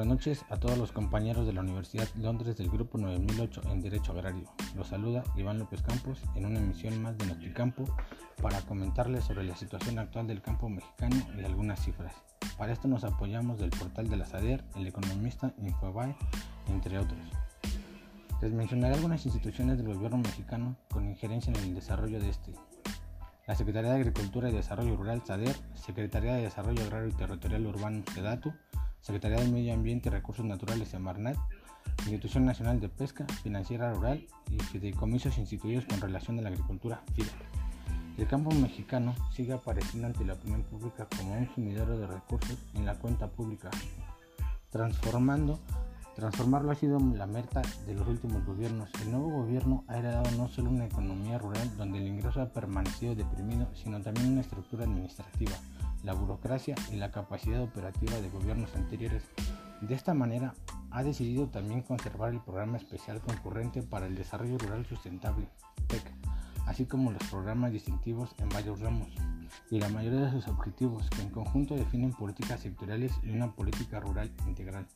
Buenas noches a todos los compañeros de la Universidad Londres del Grupo 9008 en Derecho Agrario. Los saluda Iván López Campos en una emisión más de Noticampo para comentarles sobre la situación actual del campo mexicano y algunas cifras. Para esto nos apoyamos del portal de la SADER, El Economista, Infobae, entre otros. Les mencionaré algunas instituciones del gobierno mexicano con injerencia en el desarrollo de este. La Secretaría de Agricultura y Desarrollo Rural, SADER, Secretaría de Desarrollo Agrario y Territorial Urbano, SEDATU, Secretaría de Medio Ambiente y Recursos Naturales Semarnat, Institución Nacional de Pesca, Financiera Rural y fideicomisos instituidos con relación a la agricultura, FIDA. El campo mexicano sigue apareciendo ante la opinión pública como un sumidero de recursos en la cuenta pública, transformando Transformarlo ha sido la meta de los últimos gobiernos. El nuevo gobierno ha heredado no solo una economía rural donde el ingreso ha permanecido deprimido, sino también una estructura administrativa la burocracia y la capacidad operativa de gobiernos anteriores. De esta manera, ha decidido también conservar el Programa Especial Concurrente para el Desarrollo Rural Sustentable, PEC, así como los programas distintivos en varios ramos, y la mayoría de sus objetivos, que en conjunto definen políticas sectoriales y una política rural integral.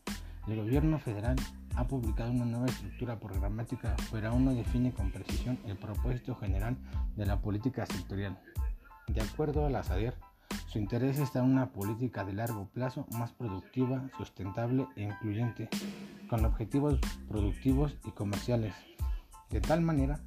El gobierno federal ha publicado una nueva estructura programática, pero aún no define con precisión el propósito general de la política sectorial. De acuerdo a la SADER, su interés está en una política de largo plazo más productiva, sustentable e incluyente, con objetivos productivos y comerciales. De tal manera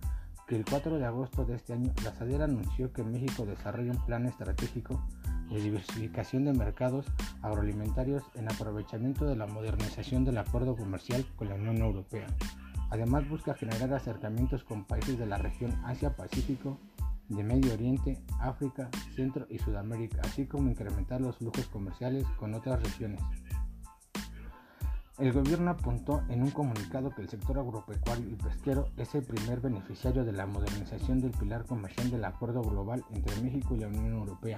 que el 4 de agosto de este año, la SADER anunció que México desarrolla un plan estratégico de diversificación de mercados agroalimentarios en aprovechamiento de la modernización del acuerdo comercial con la Unión Europea. Además busca generar acercamientos con países de la región Asia-Pacífico de Medio Oriente, África, Centro y Sudamérica, así como incrementar los flujos comerciales con otras regiones. El gobierno apuntó en un comunicado que el sector agropecuario y pesquero es el primer beneficiario de la modernización del pilar comercial del Acuerdo Global entre México y la Unión Europea,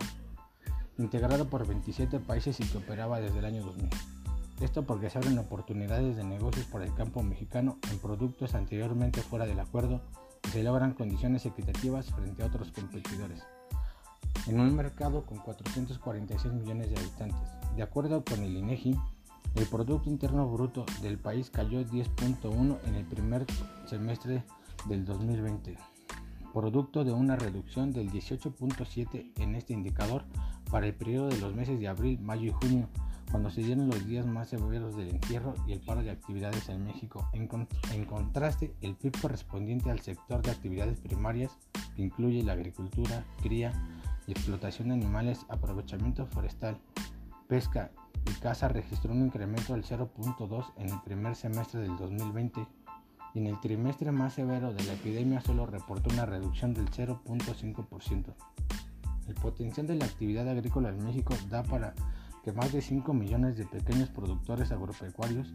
integrado por 27 países y que operaba desde el año 2000. Esto porque se abren oportunidades de negocios para el campo mexicano en productos anteriormente fuera del acuerdo se logran condiciones equitativas frente a otros competidores. En un mercado con 446 millones de habitantes, de acuerdo con el INEGI, el Producto Interno Bruto del país cayó 10.1 en el primer semestre del 2020, producto de una reducción del 18.7 en este indicador para el periodo de los meses de abril, mayo y junio, cuando se dieron los días más severos del entierro y el paro de actividades en México. En, contraste, el PIB correspondiente al sector de actividades primarias, que incluye la agricultura, cría y explotación de animales, aprovechamiento forestal, pesca y caza, registró un incremento del 0.2 en el primer semestre del 2020 y en el trimestre más severo de la epidemia solo reportó una reducción del 0.5%. El potencial de la actividad agrícola en México da para que más de 5 millones de pequeños productores agropecuarios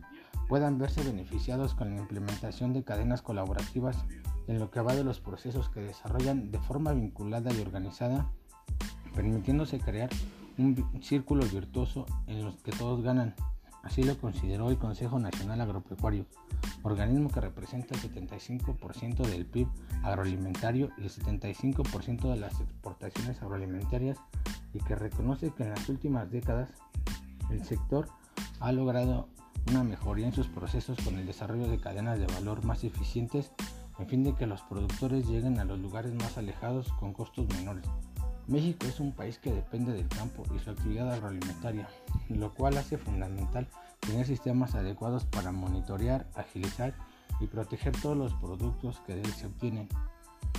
puedan verse beneficiados con la implementación de cadenas colaborativas en lo que va de los procesos que desarrollan de forma vinculada y organizada, permitiéndose crear un círculo virtuoso en los que todos ganan. Así lo consideró el Consejo Nacional Agropecuario, organismo que representa el 75% del PIB agroalimentario y el 75% de las exportaciones agroalimentarias y que reconoce que en las últimas décadas el sector ha logrado una mejoría en sus procesos con el desarrollo de cadenas de valor más eficientes en fin de que los productores lleguen a los lugares más alejados con costos menores. México es un país que depende del campo y su actividad agroalimentaria, lo cual hace fundamental tener sistemas adecuados para monitorear, agilizar y proteger todos los productos que de él se obtienen.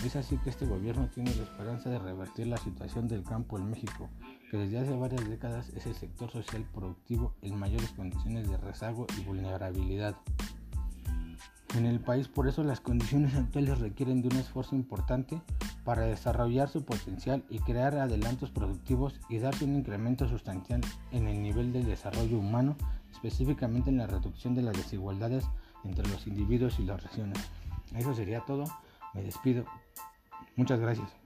Es así que este gobierno tiene la esperanza de revertir la situación del campo en México, que desde hace varias décadas es el sector social productivo en mayores condiciones de rezago y vulnerabilidad. En el país por eso las condiciones actuales requieren de un esfuerzo importante para desarrollar su potencial y crear adelantos productivos y darse un incremento sustancial en el nivel del desarrollo humano, específicamente en la reducción de las desigualdades entre los individuos y las regiones. Eso sería todo. Me despido. Muchas gracias.